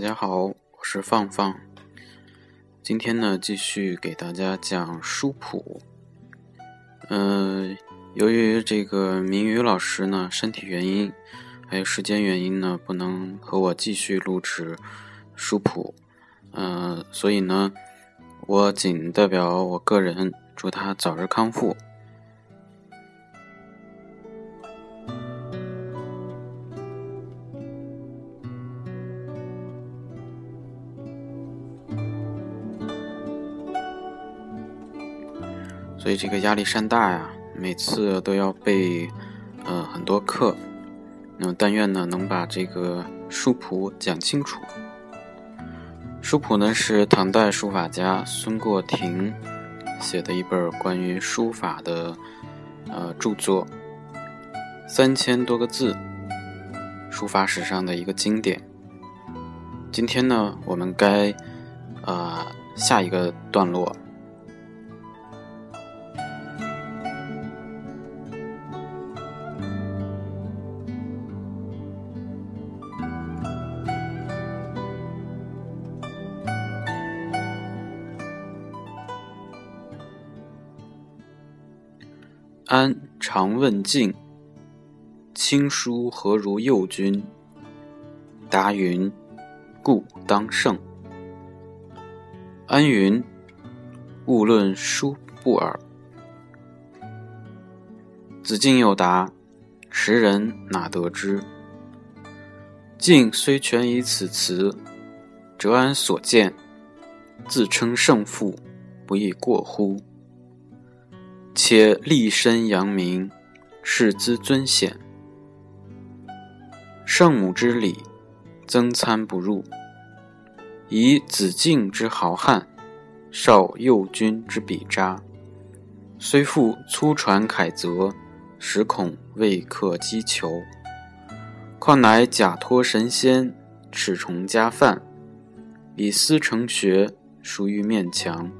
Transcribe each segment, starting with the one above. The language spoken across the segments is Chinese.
大家好，我是放放。今天呢，继续给大家讲书谱。嗯，由于这个明宇老师呢身体原因，还有时间原因呢，不能和我继续录制书谱。嗯，所以呢，我仅代表我个人祝他早日康复。所以这个压力山大呀，每次都要背，呃，很多课。那但愿呢，能把这个书谱讲清楚。书谱呢是唐代书法家孙过庭写的一本关于书法的呃著作，三千多个字，书法史上的一个经典。今天呢，我们该呃下一个段落。安常问敬，亲书何如右君？答云：故当胜。安云：勿论书不耳。子敬又答：时人哪得知？敬虽全以此词，哲安所见？自称胜负，不亦过乎？且立身扬名，世资尊显。圣母之礼，增参不入；以子敬之豪汉，少幼君之笔札。虽复粗传楷则，实恐未克击球。况乃假托神仙，恃宠加范，以思成学，熟于面墙。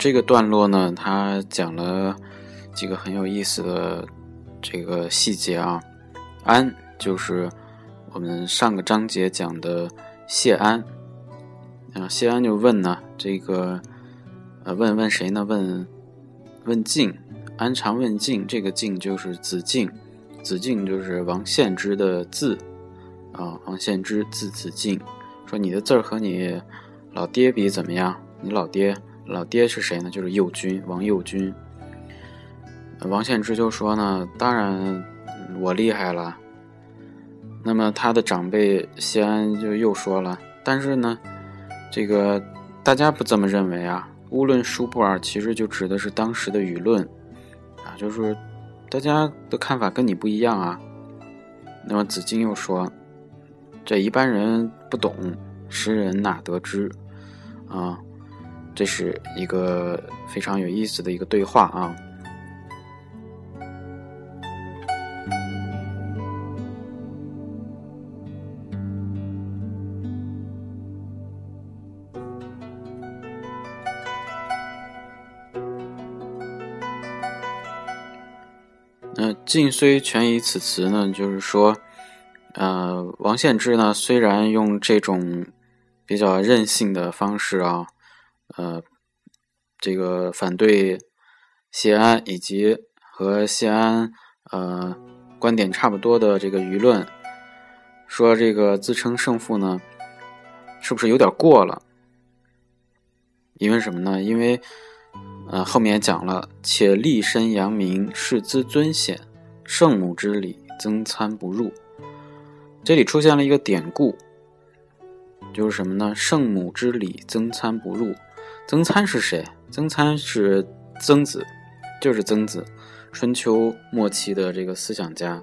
这个段落呢，它讲了几个很有意思的这个细节啊。安就是我们上个章节讲的谢安，啊，谢安就问呢，这个呃，问问谁呢？问问敬，安常问敬，这个敬就是子敬，子敬就是王献之的字啊，王献之字子敬，说你的字儿和你老爹比怎么样？你老爹。老爹是谁呢？就是右军王右军。王献之就说呢：“当然我厉害了。”那么他的长辈谢安就又说了：“但是呢，这个大家不这么认为啊。无论书不尔，其实就指的是当时的舆论啊，就是大家的看法跟你不一样啊。”那么子敬又说：“这一般人不懂，识人哪得知啊？”这是一个非常有意思的一个对话啊。那晋虽全以此词呢，就是说，呃，王献之呢，虽然用这种比较任性的方式啊，呃，这个反对谢安以及和谢安呃观点差不多的这个舆论，说这个自称胜负呢，是不是有点过了？因为什么呢？因为呃后面讲了，且立身扬名，视资尊显，圣母之礼，增参不入。这里出现了一个典故。就是什么呢？圣母之礼，增参不入。曾参是谁？曾参是曾子，就是曾子，春秋末期的这个思想家，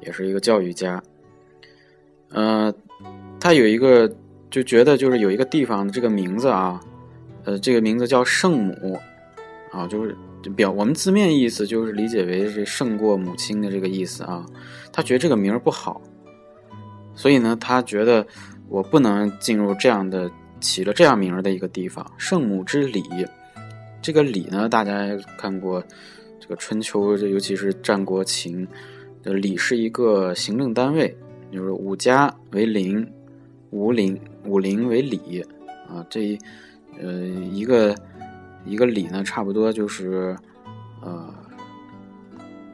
也是一个教育家。呃，他有一个就觉得就是有一个地方的这个名字啊，呃，这个名字叫圣母啊，就是表我们字面意思就是理解为是胜过母亲的这个意思啊。他觉得这个名儿不好，所以呢，他觉得。我不能进入这样的起了这样名儿的一个地方。圣母之礼，这个礼呢，大家看过这个春秋，尤其是战国秦的礼是一个行政单位，就是五家为邻，五邻五邻为里啊。这一呃一个一个里呢，差不多就是呃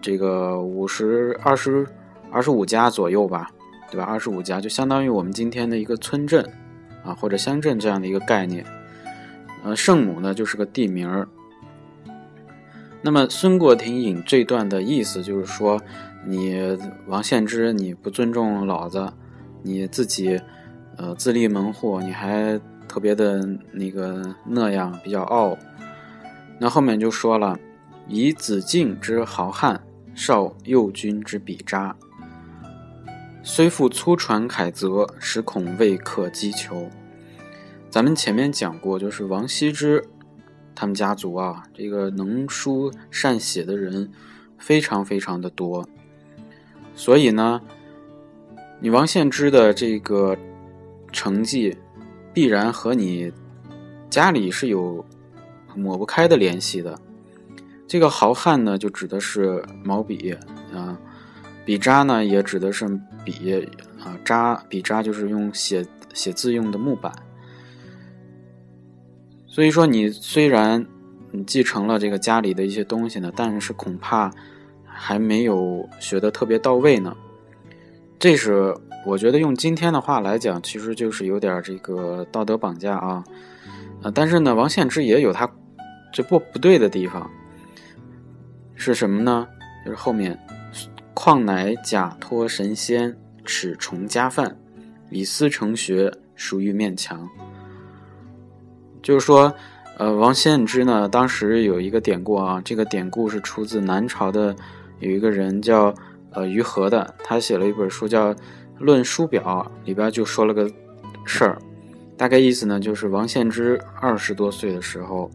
这个五十二十二十五家左右吧。对吧？二十五家就相当于我们今天的一个村镇，啊或者乡镇这样的一个概念。呃，圣母呢就是个地名儿。那么孙过庭引这段的意思就是说，你王献之你不尊重老子，你自己呃自立门户，你还特别的那个那样比较傲。那后面就说了，以子敬之豪汉，少右军之笔渣。虽复粗传楷则，实恐未可击球。咱们前面讲过，就是王羲之他们家族啊，这个能书善写的人非常非常的多。所以呢，你王献之的这个成绩，必然和你家里是有抹不开的联系的。这个豪汉呢，就指的是毛笔。笔扎呢，也指的是笔啊，扎笔扎就是用写写字用的木板。所以说，你虽然你继承了这个家里的一些东西呢，但是恐怕还没有学的特别到位呢。这是我觉得用今天的话来讲，其实就是有点这个道德绑架啊。啊，但是呢，王献之也有他这不不对的地方，是什么呢？就是后面。况乃假托神仙，耻崇家范，以思成学，属于勉强。就是说，呃，王献之呢，当时有一个典故啊，这个典故是出自南朝的有一个人叫呃于和的，他写了一本书叫《论书表》，里边就说了个事儿，大概意思呢，就是王献之二十多岁的时候，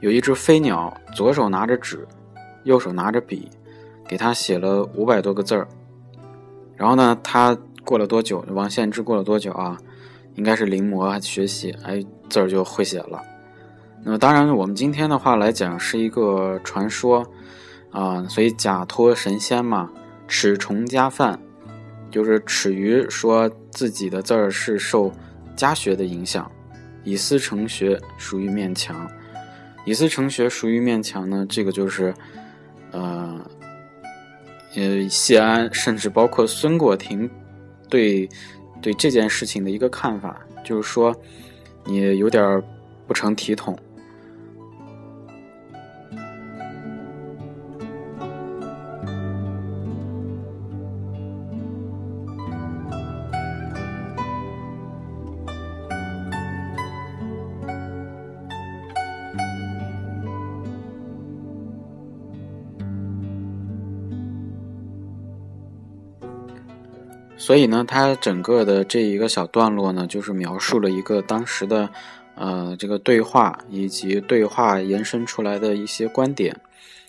有一只飞鸟，左手拿着纸，右手拿着笔。给他写了五百多个字儿，然后呢，他过了多久？王献之过了多久啊？应该是临摹学习，哎，字儿就会写了。那么当然，我们今天的话来讲是一个传说啊，所以假托神仙嘛，耻崇家范，就是耻于说自己的字儿是受家学的影响，以私成学，属于面墙。以私成学属于面墙呢，这个就是呃。呃，谢安甚至包括孙过庭，对对这件事情的一个看法，就是说，你有点不成体统。所以呢，它整个的这一个小段落呢，就是描述了一个当时的，呃，这个对话以及对话延伸出来的一些观点。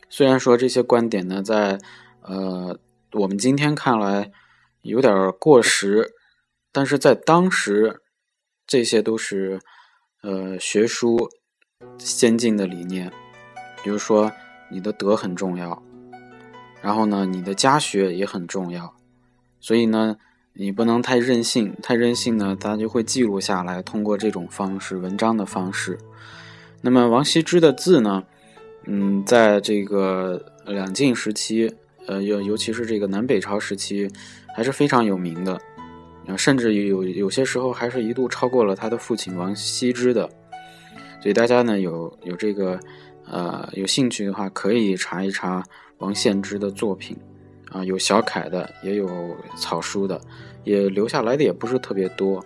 虽然说这些观点呢，在呃我们今天看来有点过时，但是在当时，这些都是呃学术先进的理念。比如说，你的德很重要，然后呢，你的家学也很重要。所以呢，你不能太任性，太任性呢，大家就会记录下来，通过这种方式，文章的方式。那么王羲之的字呢，嗯，在这个两晋时期，呃，尤尤其是这个南北朝时期，还是非常有名的，啊，甚至有有些时候还是一度超过了他的父亲王羲之的。所以大家呢，有有这个，呃，有兴趣的话，可以查一查王献之的作品。啊，有小楷的，也有草书的，也留下来的也不是特别多。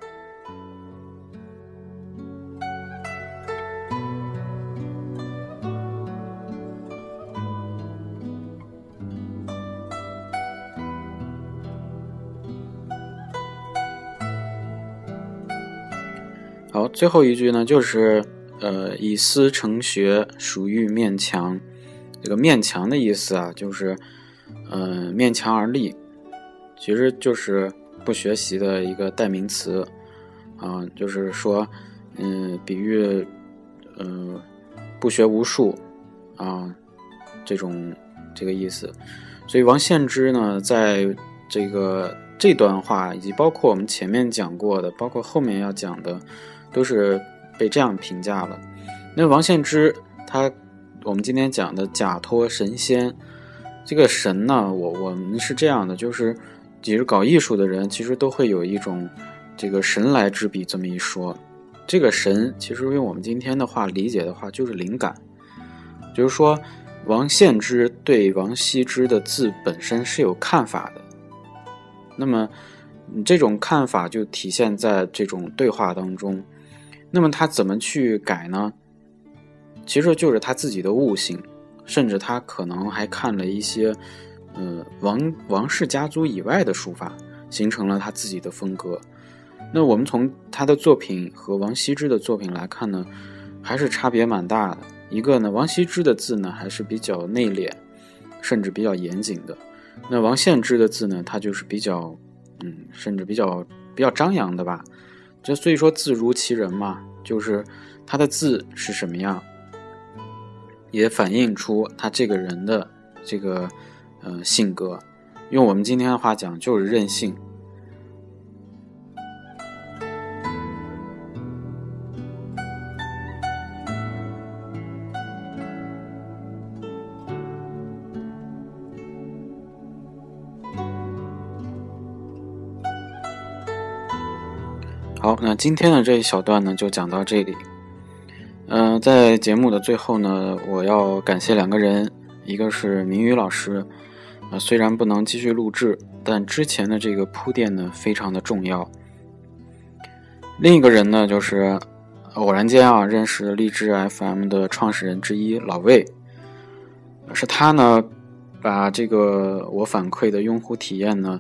好，最后一句呢，就是呃，以思成学，属欲面墙。这个面墙的意思啊，就是。嗯，面墙而立，其实就是不学习的一个代名词啊，就是说，嗯，比喻，嗯，不学无术啊，这种这个意思。所以王献之呢，在这个这段话以及包括我们前面讲过的，包括后面要讲的，都是被这样评价了。那王献之他，我们今天讲的假托神仙。这个神呢，我我们是这样的，就是其实搞艺术的人，其实都会有一种这个神来之笔这么一说。这个神其实用我们今天的话理解的话，就是灵感。就是说，王献之对王羲之的字本身是有看法的。那么，你这种看法就体现在这种对话当中。那么他怎么去改呢？其实就是他自己的悟性。甚至他可能还看了一些，呃，王王氏家族以外的书法，形成了他自己的风格。那我们从他的作品和王羲之的作品来看呢，还是差别蛮大的。一个呢，王羲之的字呢还是比较内敛，甚至比较严谨的。那王献之的字呢，他就是比较，嗯，甚至比较比较张扬的吧。这所以说字如其人嘛，就是他的字是什么样。也反映出他这个人的这个呃性格，用我们今天的话讲就是任性。好，那今天的这一小段呢，就讲到这里。在节目的最后呢，我要感谢两个人，一个是明宇老师，啊，虽然不能继续录制，但之前的这个铺垫呢非常的重要。另一个人呢，就是偶然间啊认识荔枝 FM 的创始人之一老魏，是他呢把这个我反馈的用户体验呢，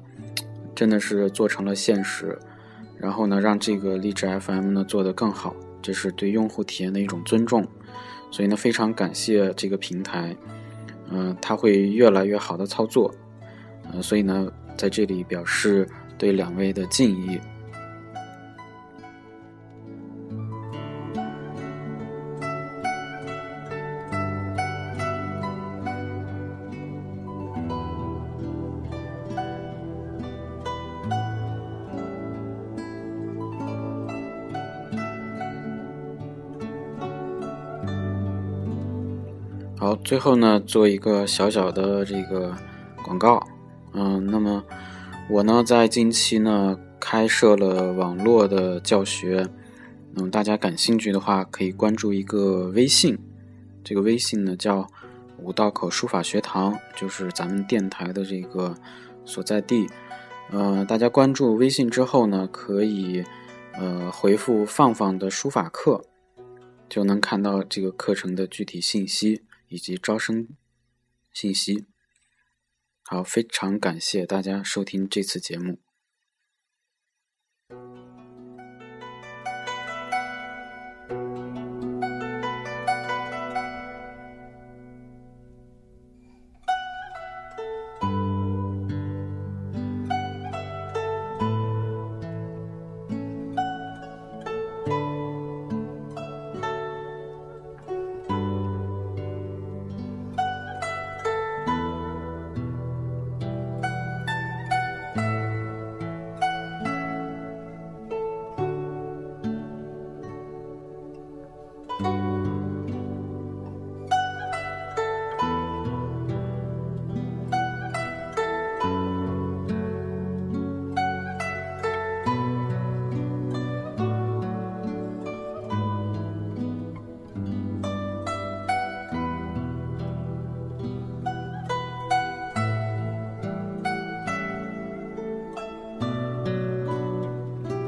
真的是做成了现实，然后呢让这个荔枝 FM 呢做得更好。这是对用户体验的一种尊重，所以呢，非常感谢这个平台，嗯，它会越来越好的操作，嗯，所以呢，在这里表示对两位的敬意。好，最后呢，做一个小小的这个广告，嗯，那么我呢，在近期呢，开设了网络的教学，嗯，大家感兴趣的话，可以关注一个微信，这个微信呢叫五道口书法学堂，就是咱们电台的这个所在地，呃，大家关注微信之后呢，可以呃回复“放放的书法课”，就能看到这个课程的具体信息。以及招生信息。好，非常感谢大家收听这次节目。